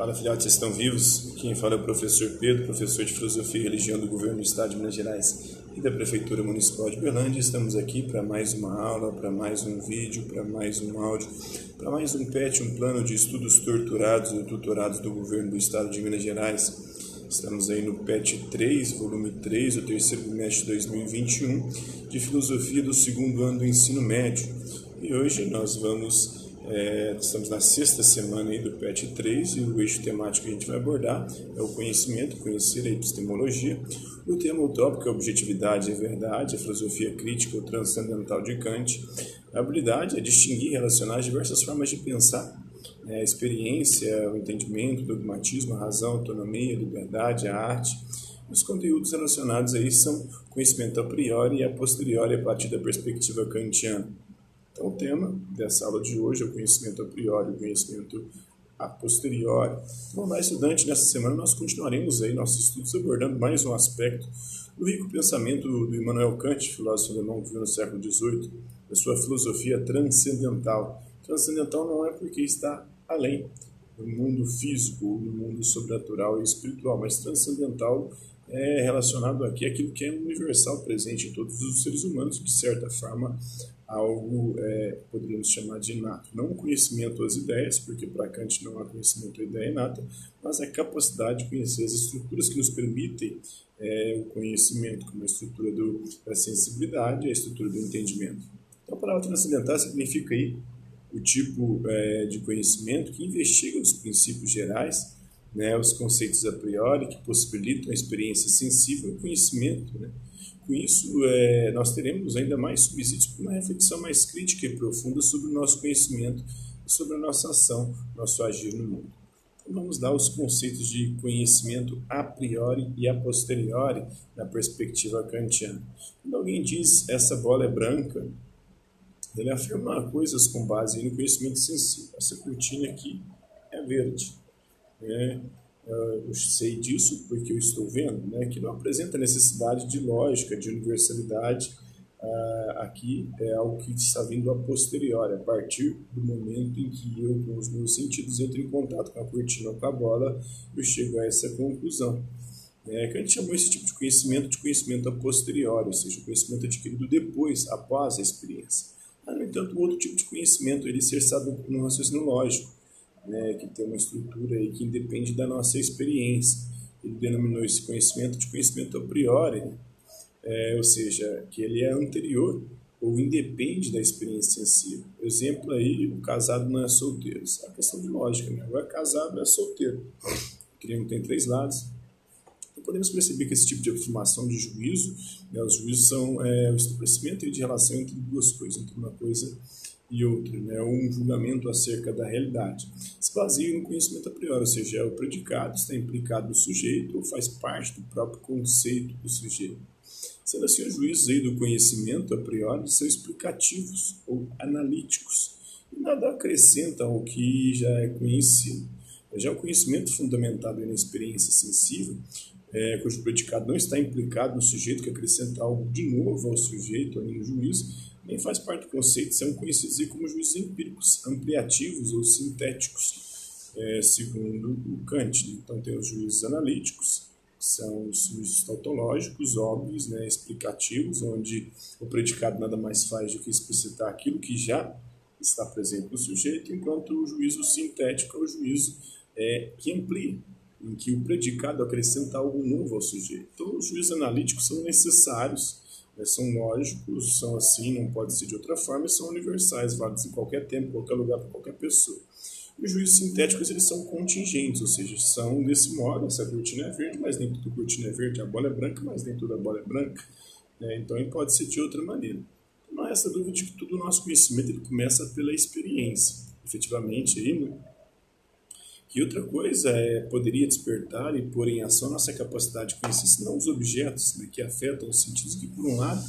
Fala, filhotes, vocês estão vivos? Quem fala é o professor Pedro, professor de Filosofia e Religião do Governo do Estado de Minas Gerais e da Prefeitura Municipal de Berlândia. Estamos aqui para mais uma aula, para mais um vídeo, para mais um áudio, para mais um PET, um plano de estudos torturados e tutorados do Governo do Estado de Minas Gerais. Estamos aí no PET 3, volume 3, o terceiro bimestre de 2021, de Filosofia do segundo ano do ensino médio. E hoje nós vamos é, estamos na sexta semana aí do PET 3 e o eixo temático que a gente vai abordar é o conhecimento, conhecer a epistemologia. O tema utópico é a objetividade e verdade, a filosofia crítica ou transcendental de Kant. A habilidade é distinguir e relacionar as diversas formas de pensar, né, a experiência, o entendimento, o dogmatismo, a razão, a autonomia, a liberdade, a arte. Os conteúdos relacionados aí são conhecimento a priori e a posteriori a partir da perspectiva kantiana. Então, o tema dessa aula de hoje é o conhecimento a priori, o conhecimento a posteriori. Então, lá, estudante, nessa semana nós continuaremos aí nossos estudos abordando mais um aspecto do rico pensamento do Immanuel Kant, filósofo alemão que viveu no século XVIII, da sua filosofia transcendental. Transcendental não é porque está além do mundo físico, do mundo sobrenatural e espiritual, mas transcendental é relacionado aqui àquilo que é universal presente em todos os seres humanos, de certa forma algo, é, poderíamos chamar de inato. Não o conhecimento das ideias, porque para Kant não há conhecimento da ideia inata, mas a capacidade de conhecer as estruturas que nos permitem é, o conhecimento, como a estrutura do, da sensibilidade e a estrutura do entendimento. Então, a palavra transcendental significa aí o tipo é, de conhecimento que investiga os princípios gerais, né, os conceitos a priori, que possibilitam a experiência sensível e o conhecimento, né, com isso, é, nós teremos ainda mais subsídios para uma reflexão mais crítica e profunda sobre o nosso conhecimento e sobre a nossa ação, nosso agir no mundo. Então, vamos dar os conceitos de conhecimento a priori e a posteriori na perspectiva kantiana. Quando alguém diz essa bola é branca, ele afirma coisas com base no conhecimento sensível. Essa cortina aqui é verde. Né? Eu sei disso porque eu estou vendo, né, que não apresenta necessidade de lógica, de universalidade. Uh, aqui é algo que está vindo a posteriori, a partir do momento em que eu, com os meus sentidos, entro em contato com a cortina ou com a bola, eu chego a essa conclusão. É, que a gente chamou esse tipo de conhecimento de conhecimento a posteriori, ou seja, conhecimento adquirido depois, após a experiência. Mas, no entanto, outro tipo de conhecimento, ele ser sábio no raciocínio lógico, né, que tem uma estrutura aí que independe da nossa experiência. Ele denominou esse conhecimento de conhecimento a priori, né? é, ou seja, que ele é anterior ou independe da experiência sensível. Exemplo aí, o casado não é solteiro. Isso é uma questão de lógica, né? Ou casado é solteiro. O tem três lados. Então, podemos perceber que esse tipo de afirmação de juízo, né, os juízos são é, o estabelecimento de relação entre duas coisas, entre uma coisa e outra, né, um julgamento acerca da realidade. Se baseia no conhecimento a priori, ou seja, é o predicado está implicado no sujeito ou faz parte do próprio conceito do sujeito. Sendo assim, os juízos aí do conhecimento a priori são explicativos ou analíticos e nada acrescentam ao que já é conhecido. Já o conhecimento fundamentado na experiência sensível, é, cujo predicado não está implicado no sujeito, que acrescenta algo de novo ao sujeito, ali no juízo, nem faz parte do conceito, são conhecidos como juízes empíricos, ampliativos ou sintéticos, é, segundo o Kant. Então, tem os juízes analíticos, que são os juízes tautológicos, óbvios, né, explicativos, onde o predicado nada mais faz do que explicitar aquilo que já está presente no sujeito, enquanto o juízo sintético é o juízo é, que amplia, em que o predicado acrescenta algo novo ao sujeito. Então, os juízes analíticos são necessários são lógicos, são assim, não pode ser de outra forma, e são universais, válidos em qualquer tempo, qualquer lugar, para qualquer pessoa. Os juízos sintéticos eles são contingentes, ou seja, são desse modo, essa cortina é verde, mas nem tudo cortina é verde, a bola é branca, mas nem toda bola é branca. Né? Então, ele pode ser de outra maneira. Não há essa dúvida de que todo o nosso conhecimento ele começa pela experiência. Efetivamente, aí? E outra coisa é poderia despertar e pôr em ação nossa capacidade de conhecer, não os objetos né, que afetam os sentidos, que por um lado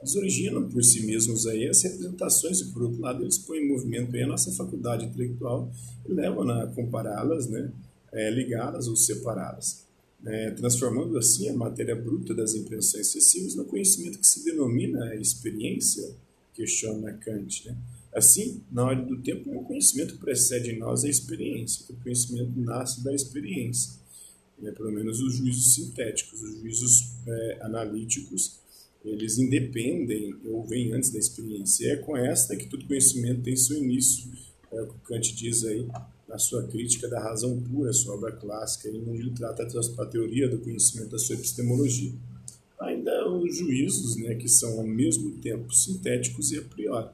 eles originam por si mesmos aí as representações e por outro lado eles põem em movimento aí a nossa faculdade intelectual e levam a compará-las, né, é, ligá-las ou separá-las, né, transformando assim a matéria bruta das impressões excessivas no conhecimento que se denomina experiência, questiona Kant, né? Assim, na ordem do tempo, o conhecimento precede em nós a experiência, o conhecimento nasce da experiência. Né? Pelo menos os juízos sintéticos, os juízos é, analíticos, eles independem ou vêm antes da experiência. E é com esta que todo conhecimento tem seu início. É o que Kant diz aí na sua crítica da razão pura, sua obra clássica, onde ele trata a teoria do conhecimento da sua epistemologia. Ainda os juízos, né, que são ao mesmo tempo sintéticos e a priori.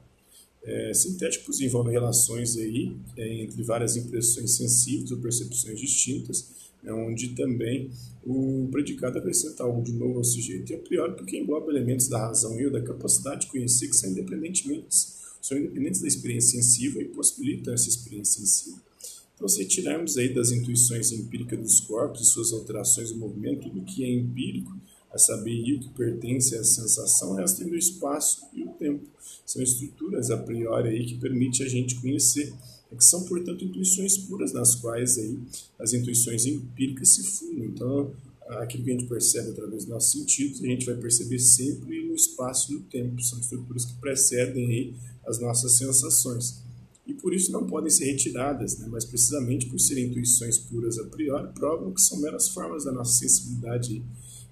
É, sintéticos envolvem relações aí é, entre várias impressões sensíveis ou percepções distintas, é onde também o predicado acrescenta algo de novo ao sujeito, e a priori porque engloba elementos da razão e da capacidade de conhecer que são independentemente são independentes da experiência sensível e possibilitam essa experiência sensível. Então, se tirarmos aí das intuições empíricas dos corpos e suas alterações do movimento, tudo que é empírico, a saber o que pertence à sensação, resta o espaço e o tempo. São estruturas a priori aí que permitem a gente conhecer é que são, portanto, intuições puras nas quais aí as intuições empíricas se fundem. Então, aquilo que a gente percebe através dos nossos sentidos, a gente vai perceber sempre no espaço e no tempo. São estruturas que precedem aí as nossas sensações. E por isso não podem ser retiradas, né? mas precisamente por serem intuições puras a priori, provam que são meras formas da nossa sensibilidade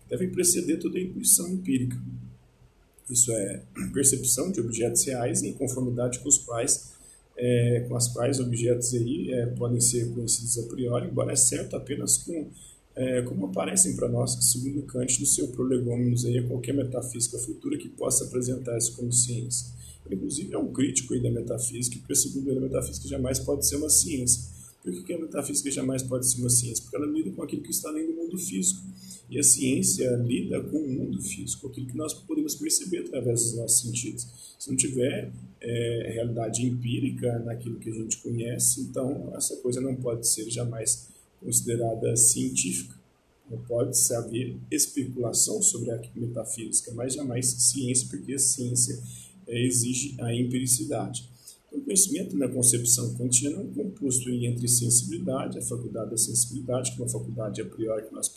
devem preceder toda a intuição empírica. Isso é percepção de objetos reais em conformidade com os quais é, com as quais objetos aí é, podem ser conhecidos a priori, embora é certo apenas com é, como aparecem para nós, segundo Kant, no seu prolegômenos aí, a qualquer metafísica futura que possa apresentar-se como ciência. Ele, inclusive, é um crítico aí da metafísica, porque, segundo ele, a metafísica jamais pode ser uma ciência. Por que a metafísica jamais pode ser uma ciência? Porque ela lida com aquilo que está além do mundo físico. E a ciência lida com o mundo físico, aquilo que nós podemos perceber através dos nossos sentidos. Se não tiver é, realidade empírica naquilo que a gente conhece, então essa coisa não pode ser jamais considerada científica. Não pode haver especulação sobre a metafísica, mas jamais ciência, porque a ciência é, exige a empiricidade. O conhecimento na concepção kantiana é um composto entre sensibilidade, a faculdade da sensibilidade, que é uma faculdade a priori que nós,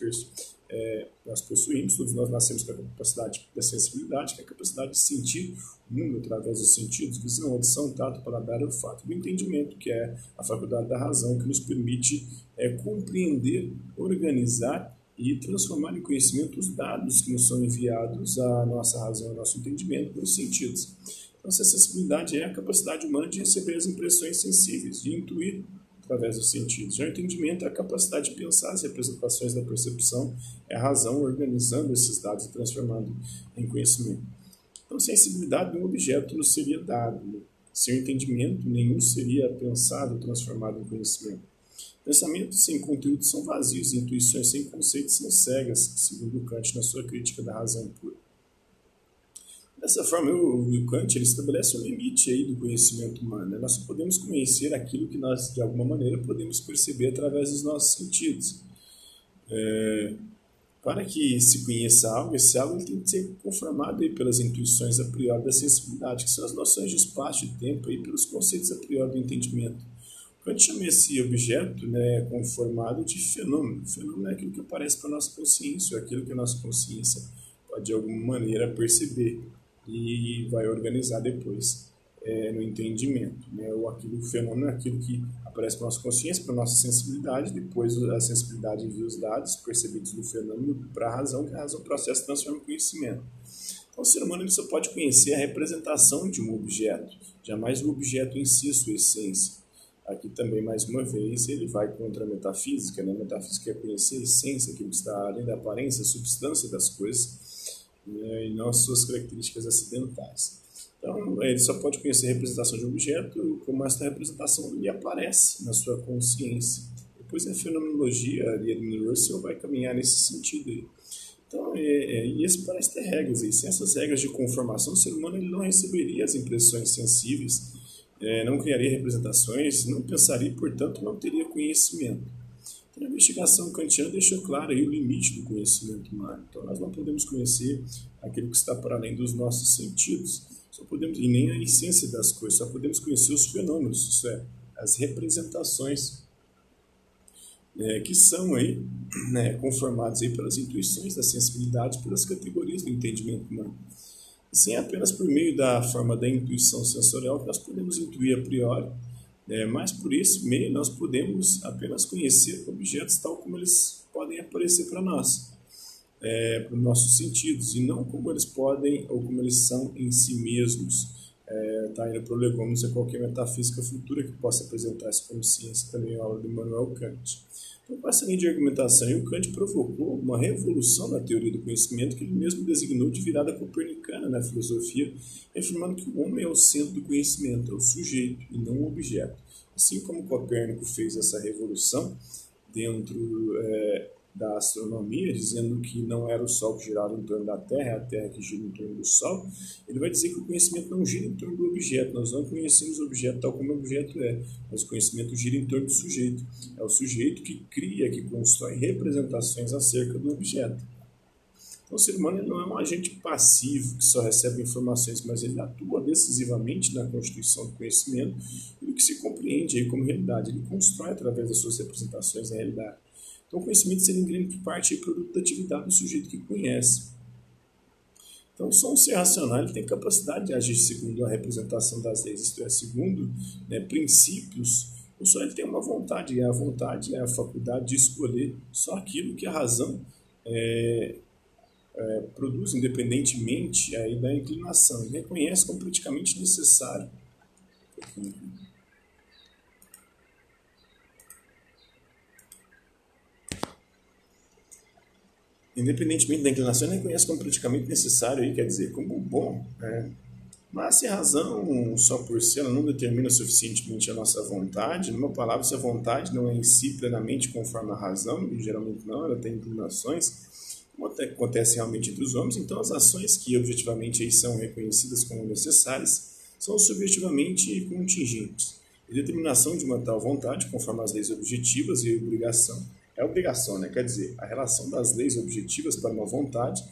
é, nós possuímos, todos nós nascemos com a capacidade da sensibilidade, que é a capacidade de sentir o mundo através dos sentidos, visão, audição, tato, paladar olfato, do entendimento, que é a faculdade da razão, que nos permite é, compreender, organizar e transformar em conhecimento os dados que nos são enviados à nossa razão, ao nosso entendimento, pelos sentidos. Essa sensibilidade é a capacidade humana de receber as impressões sensíveis, de intuir através dos sentidos. Já o entendimento é a capacidade de pensar as representações da percepção, é a razão organizando esses dados e transformando em conhecimento. Então, sensibilidade de um objeto não seria dado, sem entendimento, nenhum seria pensado, transformado em conhecimento. Pensamentos sem conteúdo são vazios, intuições sem conceitos são cegas, segundo Kant na sua crítica da razão pura. Dessa forma, o Kant ele estabelece um limite aí do conhecimento humano. Né? Nós podemos conhecer aquilo que nós, de alguma maneira, podemos perceber através dos nossos sentidos. É, para que se conheça algo, esse algo tem que ser conformado aí pelas intuições a priori da sensibilidade, que são as noções de espaço e tempo, aí, pelos conceitos a priori do entendimento. Kant chama esse objeto né, conformado de fenômeno. O fenômeno é aquilo que aparece para a nossa consciência, ou aquilo que a nossa consciência pode, de alguma maneira, perceber e vai organizar depois é, no entendimento. Né? O, aquilo, o fenômeno é aquilo que aparece para nossa consciência, para nossa sensibilidade, depois a sensibilidade envia os dados percebidos do fenômeno para a razão, que a razão processa transforma em conhecimento. Então, o ser humano ele só pode conhecer a representação de um objeto, jamais o objeto em si, sua essência. Aqui também, mais uma vez, ele vai contra a metafísica. Né? A metafísica é conhecer a essência, aquilo que está além da aparência, a substância das coisas, né, e não suas características acidentais. Então, ele só pode conhecer a representação de um objeto como esta representação lhe aparece na sua consciência. Depois, a fenomenologia de Edmund Russell vai caminhar nesse sentido. Então, é, é, e esse parece ter regras. E sem essas regras de conformação, o ser humano ele não receberia as impressões sensíveis, é, não criaria representações, não pensaria e, portanto, não teria conhecimento. A investigação kantiana deixou claro aí o limite do conhecimento humano. Então, nós não podemos conhecer aquilo que está para além dos nossos sentidos, só podemos e nem a essência das coisas, só podemos conhecer os fenômenos, isso é, as representações né, que são aí né, conformadas aí pelas intuições da sensibilidade, pelas categorias do entendimento humano. Assim, é apenas por meio da forma da intuição sensorial que nós podemos intuir a priori, é, mas por esse meio nós podemos apenas conhecer objetos tal como eles podem aparecer para nós, é, para os nossos sentidos, e não como eles podem ou como eles são em si mesmos. Está é, tá indo para o qualquer metafísica futura que possa apresentar essa como ciência, também aula de Immanuel Kant. Então, com essa linha de argumentação, o Kant provocou uma revolução na teoria do conhecimento que ele mesmo designou de virada copernicana na filosofia, afirmando que o homem é o centro do conhecimento, é o sujeito e não o objeto. Assim como Copérnico fez essa revolução dentro é, da astronomia, dizendo que não era o Sol que girava em torno da Terra, é a Terra que gira em torno do Sol, ele vai dizer que o conhecimento não gira em torno do objeto. Nós não conhecemos o objeto tal como o objeto é, mas o conhecimento gira em torno do sujeito. É o sujeito que cria, que constrói representações acerca do objeto. Então, o ser humano não é um agente passivo que só recebe informações, mas ele atua decisivamente na constituição do conhecimento e do que se compreende aí como realidade. Ele constrói através das suas representações a realidade. Então, o conhecimento seria em grande parte produto da atividade do sujeito que conhece. Então, só um ser racional tem capacidade de agir segundo a representação das leis, isto é, segundo né, princípios. Ou só ele tem uma vontade, e a vontade é a faculdade de escolher só aquilo que a razão é, é, produz, independentemente aí da inclinação. Ele reconhece como praticamente necessário. Independentemente da inclinação, ele reconhece como praticamente necessário, aí, quer dizer, como bom. Né? Mas se a razão, só por si, ela não determina suficientemente a nossa vontade, numa palavra, se a vontade não é em si plenamente conforme a razão, e geralmente não, ela tem inclinações, como acontece realmente entre os homens, então as ações que objetivamente aí são reconhecidas como necessárias são subjetivamente contingentes. A determinação de uma tal vontade, conforme as leis objetivas e obrigação, é obrigação, né? Quer dizer, a relação das leis objetivas para uma vontade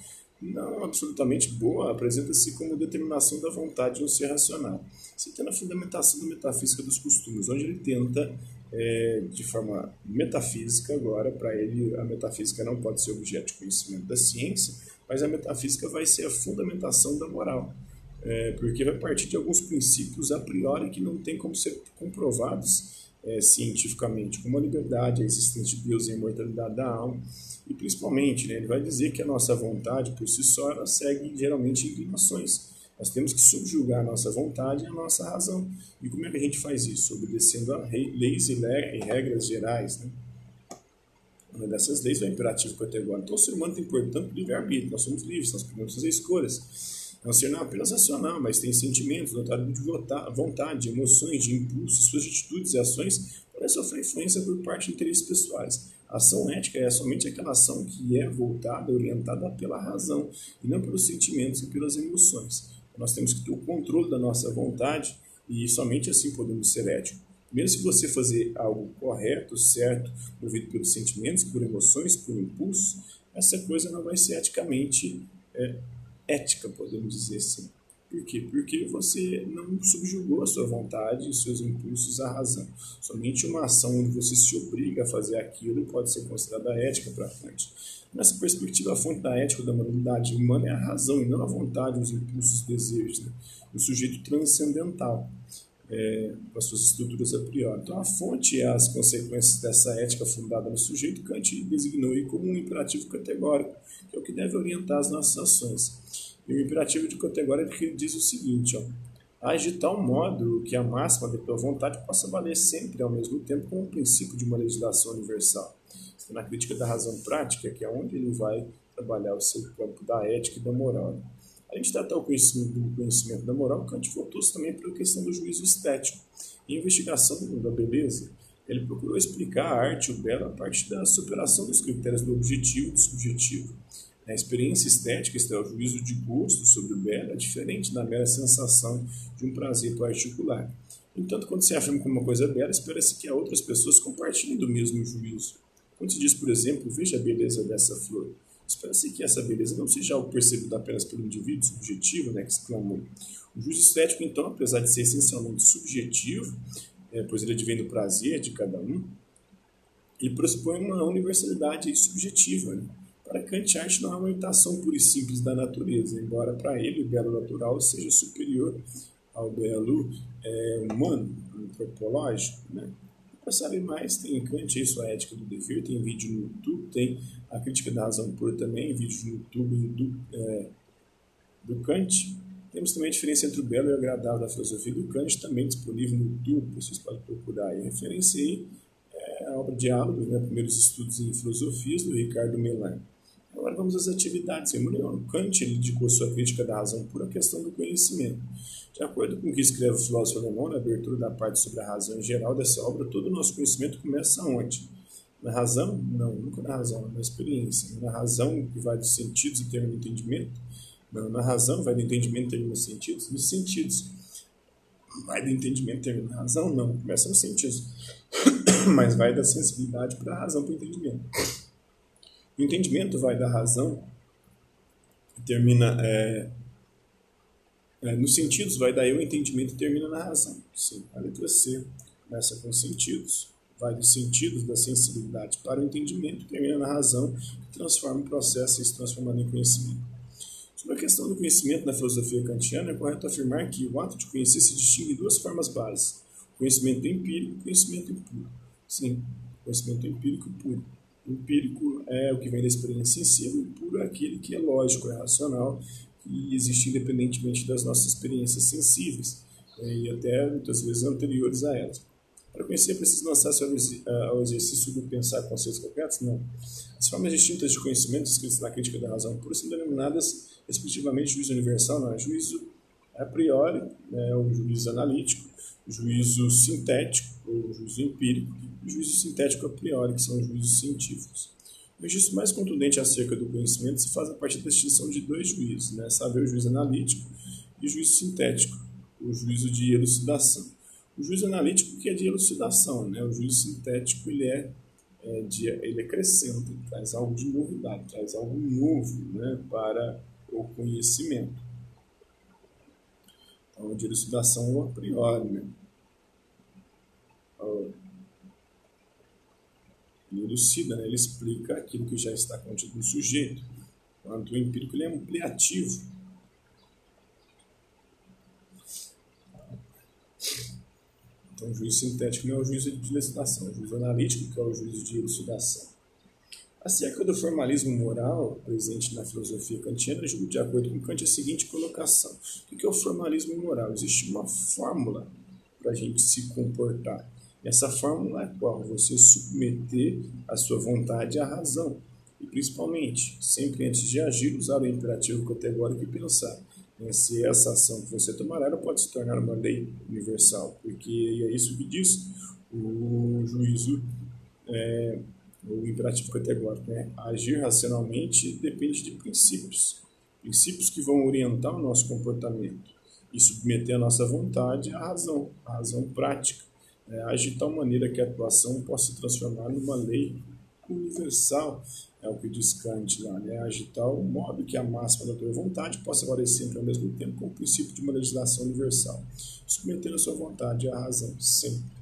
não absolutamente boa apresenta-se como determinação da vontade de um ser racional. Tem a fundamentação da metafísica dos costumes, onde ele tenta, é, de forma metafísica, agora, para ele, a metafísica não pode ser objeto de conhecimento da ciência, mas a metafísica vai ser a fundamentação da moral. É, porque vai partir de alguns princípios a priori que não tem como ser comprovados é, cientificamente, como a liberdade, a existência de Deus e a imortalidade da alma. E principalmente, né, ele vai dizer que a nossa vontade, por si só, ela segue geralmente inclinações. Nós temos que subjugar a nossa vontade e a nossa razão. E como é que a gente faz isso? Obedecendo a leis e regras gerais. Né? Uma dessas leis é o imperativo categórico. Então, o ser humano tem, portanto, livre-arbítrio. Nós somos livres, nós podemos fazer escolhas. Um ser não apenas racional, mas tem sentimentos, de vontade, emoções, de impulsos, suas atitudes e ações podem sofrer influência por parte de interesses pessoais. A ação ética é somente aquela ação que é voltada, orientada pela razão, e não pelos sentimentos e pelas emoções. Nós temos que ter o controle da nossa vontade e somente assim podemos ser éticos. Mesmo se você fazer algo correto, certo, movido pelos sentimentos, por emoções, por impulsos, essa coisa não vai ser eticamente é, ética, podemos dizer assim. Por quê? Porque você não subjugou a sua vontade e seus impulsos à razão. Somente uma ação onde você se obriga a fazer aquilo pode ser considerada ética para frente. Nessa perspectiva, a fonte da ética da moralidade humana é a razão e não a vontade, os impulsos, os desejos. Né? O sujeito transcendental, é, com as suas estruturas a priori. Então, a fonte e as consequências dessa ética fundada no sujeito, Kant designou como um imperativo categórico, que é o que deve orientar as nossas ações. E o imperativo de categoria que diz o seguinte, ó, age de tal modo que a máxima da tua vontade possa valer sempre ao mesmo tempo como um princípio de uma legislação universal. Na crítica da razão prática, que é onde ele vai trabalhar o seu campo da ética e da moral. A gente tratar o conhecimento do conhecimento da moral, Kant voltou-se também para a questão do juízo estético e investigação da beleza. Ele procurou explicar a arte e o belo a partir da superação dos critérios do objetivo e do subjetivo a experiência estética, isto é, o juízo de gosto sobre o belo, é diferente da mera sensação de um prazer particular. Entanto, quando se afirma como uma coisa bela, espera-se que outras pessoas compartilhem do mesmo juízo. Quando se diz, por exemplo, veja a beleza dessa flor, espera-se que essa beleza não seja algo percebido apenas pelo indivíduo subjetivo, né, que exclamou. O juízo estético, então, apesar de ser essencialmente subjetivo, é, pois ele advém do prazer de cada um, ele pressupõe uma universalidade subjetiva, né? Para Kant, a arte não é uma imitação pura e simples da natureza, embora para ele o belo natural seja superior ao belo é, humano, antropológico. Né? Para saber mais, tem Kant e sua ética do dever, tem vídeo no YouTube, tem a crítica da razão pura também, vídeo no YouTube do, é, do Kant. Temos também a diferença entre o belo e o agradável da filosofia do Kant, também disponível no YouTube, vocês podem procurar aí. Referência aí é a obra Diálogos, né, primeiros estudos em filosofias, do Ricardo Melan. Agora vamos às atividades. O Kant ele dedicou sua crítica da razão pura à questão do conhecimento. De acordo com o que escreve o filósofo alemão, na abertura da parte sobre a razão em geral dessa obra, todo o nosso conhecimento começa onde? Na razão? Não, nunca na razão, na experiência. Na razão que vai dos sentidos e termina no entendimento? Não, na razão vai do entendimento e termina nos sentidos? Nos sentidos. Vai do entendimento e termina na razão? Não, começa nos sentidos. Mas vai da sensibilidade para a razão para o entendimento. O entendimento vai da razão e termina é, é, nos sentidos, vai daí o entendimento e termina na razão. Sim, a letra C começa com sentidos, vai dos sentidos, da sensibilidade para o entendimento, termina na razão, que transforma o processo e se transformando em conhecimento. Sobre a questão do conhecimento na filosofia kantiana, é correto afirmar que o ato de conhecer se distingue em duas formas básicas: conhecimento empírico e conhecimento impuro. Sim, conhecimento empírico e puro. Empírico é o que vem da experiência sensível, e puro é aquele que é lógico, é racional que existe independentemente das nossas experiências sensíveis né, e até muitas vezes anteriores a elas. Para conhecer, é preciso lançar-se ao exercício do pensar conceitos concretos? Não. As formas distintas de conhecimento escritas na crítica da razão pura são denominadas, respectivamente, juízo universal, não é juízo a priori, né, o juízo analítico, o juízo sintético, ou juízo empírico, e o juízo sintético a priori, que são os juízos científicos. O registro mais contundente acerca do conhecimento se faz a partir da distinção de dois juízos, né? saber o juízo analítico e o juízo sintético, o juízo de elucidação. O juízo analítico que é de elucidação, né? o juízo sintético ele é, é de, ele acrescenta, ele traz algo de novidade, traz algo novo né? para o conhecimento. Então, de elucidação a priori, né? Ele né? ele explica aquilo que já está contido no sujeito, enquanto o empírico ele é ampliativo. Então, o juízo sintético não é o juízo de licitação, é o juízo analítico que é o juízo de elucidação. Acerca do formalismo moral presente na filosofia kantiana, julgo de acordo com Kant a seguinte colocação: O que é o formalismo moral? Existe uma fórmula para a gente se comportar. Essa fórmula é qual? Você submeter a sua vontade à razão. E principalmente, sempre antes de agir, usar o imperativo categórico e pensar né, se essa ação que você tomará ela pode se tornar uma lei universal, porque é isso que diz o juízo, é, o imperativo categórico. Né? Agir racionalmente depende de princípios, princípios que vão orientar o nosso comportamento e submeter a nossa vontade à razão, à razão prática é, age de tal maneira que a atuação possa se transformar numa lei universal, é o que diz Kant lá, né? age de tal modo que a máxima da tua vontade possa valer sempre ao mesmo tempo com o princípio de uma legislação universal, submetendo a sua vontade à razão, sempre.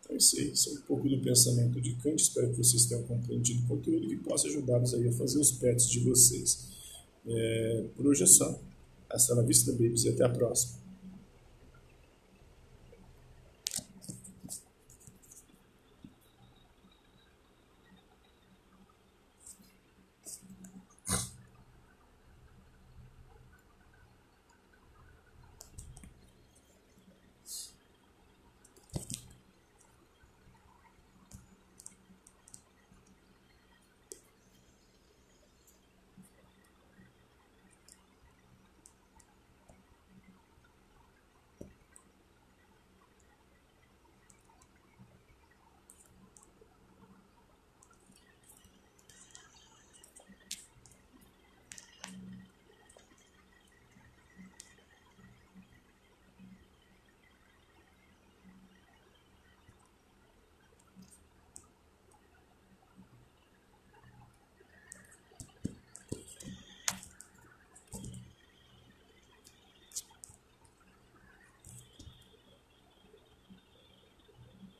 Então, isso aí é um pouco do pensamento de Kant. Espero que vocês tenham compreendido o conteúdo e possa ajudá-los aí a fazer os pets de vocês. É, por hoje é só. Hasta la vista, babies, e até a próxima.